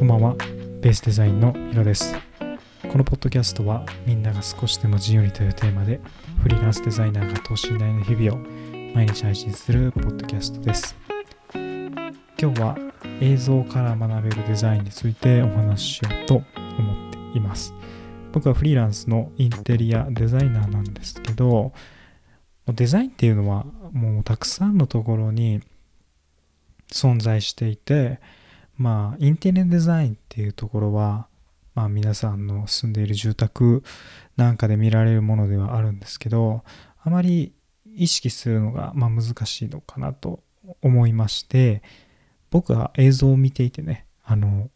こんばんは。ベースデザインのヒロです。このポッドキャストはみんなが少しでも自由にというテーマでフリーランスデザイナーが等身大の日々を毎日配信するポッドキャストです。今日は映像から学べるデザインについてお話ししようと思っています。僕はフリーランスのインテリアデザイナーなんですけどデザインっていうのはもうたくさんのところに存在していてまあインテリアデザインっていうところはまあ皆さんの住んでいる住宅なんかで見られるものではあるんですけどあまり意識するのがまあ難しいのかなと思いまして僕は映像を見ていてねあの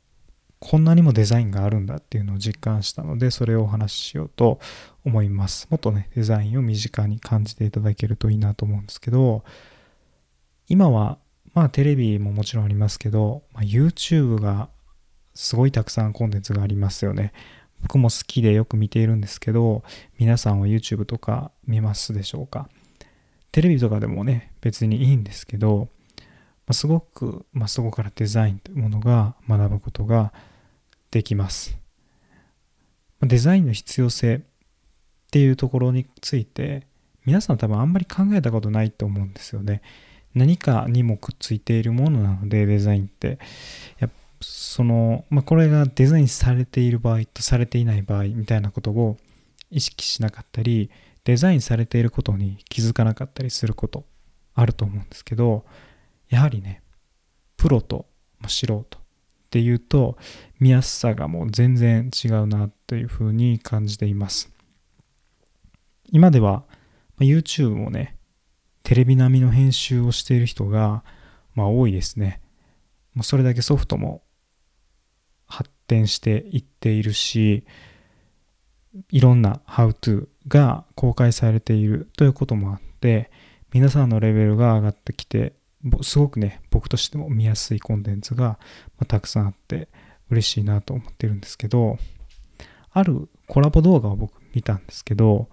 こんなにもデザインがあるんだっていうのを実感したのでそれをお話ししようと思います。もっとねデザインを身近に感じていただけるといいなと思うんですけど今はまあテレビももちろんありますけど、まあ、YouTube がすごいたくさんコンテンツがありますよね僕も好きでよく見ているんですけど皆さんは YouTube とか見ますでしょうか？テレビとかでもね別にいいんですけど、まあ、すごく、まあ、そこからデザインというものが学ぶことができます。デザインの必要性っていうところについて皆さん多分あんまり考えたことないと思うんですよね。何かにもくっついているものなのでデザインって。やその、まあ、これがデザインされている場合とされていない場合みたいなことを意識しなかったりデザインされていることに気づかなかったりすることあると思うんですけどやはりねプロと素人っていうと見やすさがもう全然違うなというふうに感じています。今では YouTube もねテレビ並みの編集をしている人が、まあ、多いですね。それだけソフトも発展していっているしいろんな How to が公開されているということもあって皆さんのレベルが上がってきてすごくね、僕としても見やすいコンテンツが、またくさんあって嬉しいなと思ってるんですけど、あるコラボ動画を僕見たんですけど、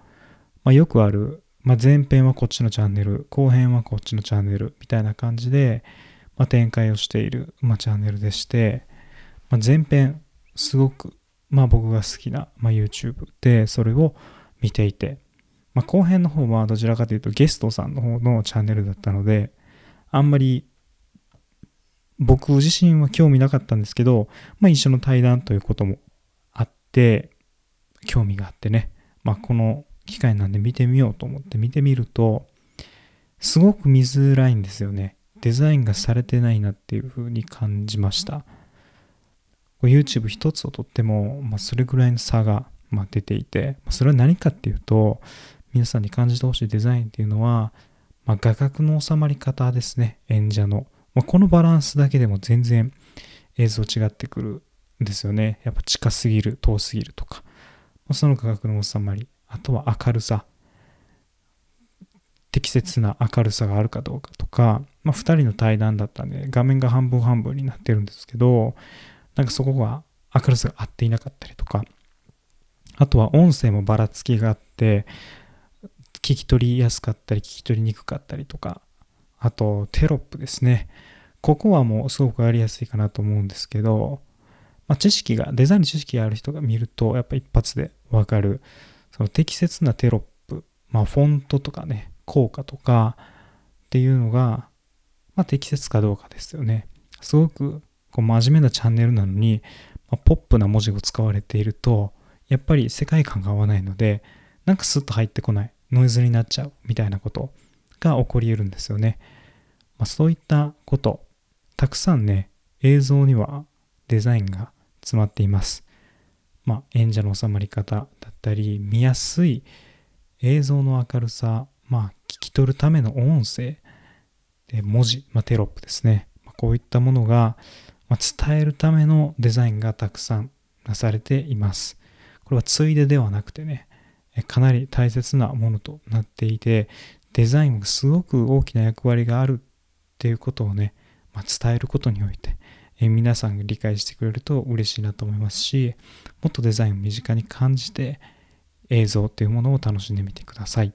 まあ、よくある、まあ、前編はこっちのチャンネル、後編はこっちのチャンネルみたいな感じで、まあ、展開をしている、まチャンネルでして、ま前編すごく、まあ、僕が好きな、ま YouTube でそれを見ていて、ま後編の方はどちらかというとゲストさんの方のチャンネルだったので、あんまり僕自身は興味なかったんですけど、まあ一緒の対談ということもあって、興味があってね、まあこの機会なんで見てみようと思って見てみると、すごく見づらいんですよね。デザインがされてないなっていうふうに感じました。YouTube 一つをとっても、まあ、それぐらいの差が、まあ、出ていて、それは何かっていうと、皆さんに感じてほしいデザインっていうのは、まあ、画角の収まり方ですね、演者の。まあ、このバランスだけでも全然映像違ってくるんですよね。やっぱ近すぎる、遠すぎるとか。その画角の収まり。あとは明るさ。適切な明るさがあるかどうかとか、まあ、2人の対談だったんで、画面が半分半分になってるんですけど、なんかそこが明るさが合っていなかったりとか、あとは音声もばらつきがあって、聞き取りやすかったり聞き取りにくかったりとか、あとテロップですね。ここはもうすごくやりやすいかなと思うんですけど、まあ、知識が、デザインの知識がある人が見ると、やっぱ一発でわかる、その適切なテロップ、まあ、フォントとかね、効果とかっていうのが、まあ、適切かどうかですよね。すごくこう真面目なチャンネルなのに、まあ、ポップな文字が使われていると、やっぱり世界観が合わないので、なんかスッと入ってこない。ノイズになっちゃうみたいなことが起こり得るんですよね。まあ、そういったこと、たくさんね、映像にはデザインが詰まっています。まあ、演者の収まり方だったり、見やすい映像の明るさ、まあ、聞き取るための音声、で文字、まあ、テロップですね。まあ、こういったものが、まあ、伝えるためのデザインがたくさんなされています。これはついでではなくてね、かなり大切なものとなっていて、デザインがすごく大きな役割があるっていうことをね、まあ、伝えることにおいて、え皆さんが理解してくれると嬉しいなと思いますし、もっとデザインを身近に感じて映像っていうものを楽しんでみてください。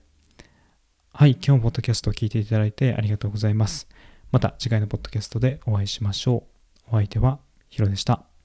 はい、今日もポッドキャストを聞いていただいてありがとうございます。また次回のポッドキャストでお会いしましょう。お相手はヒロでした。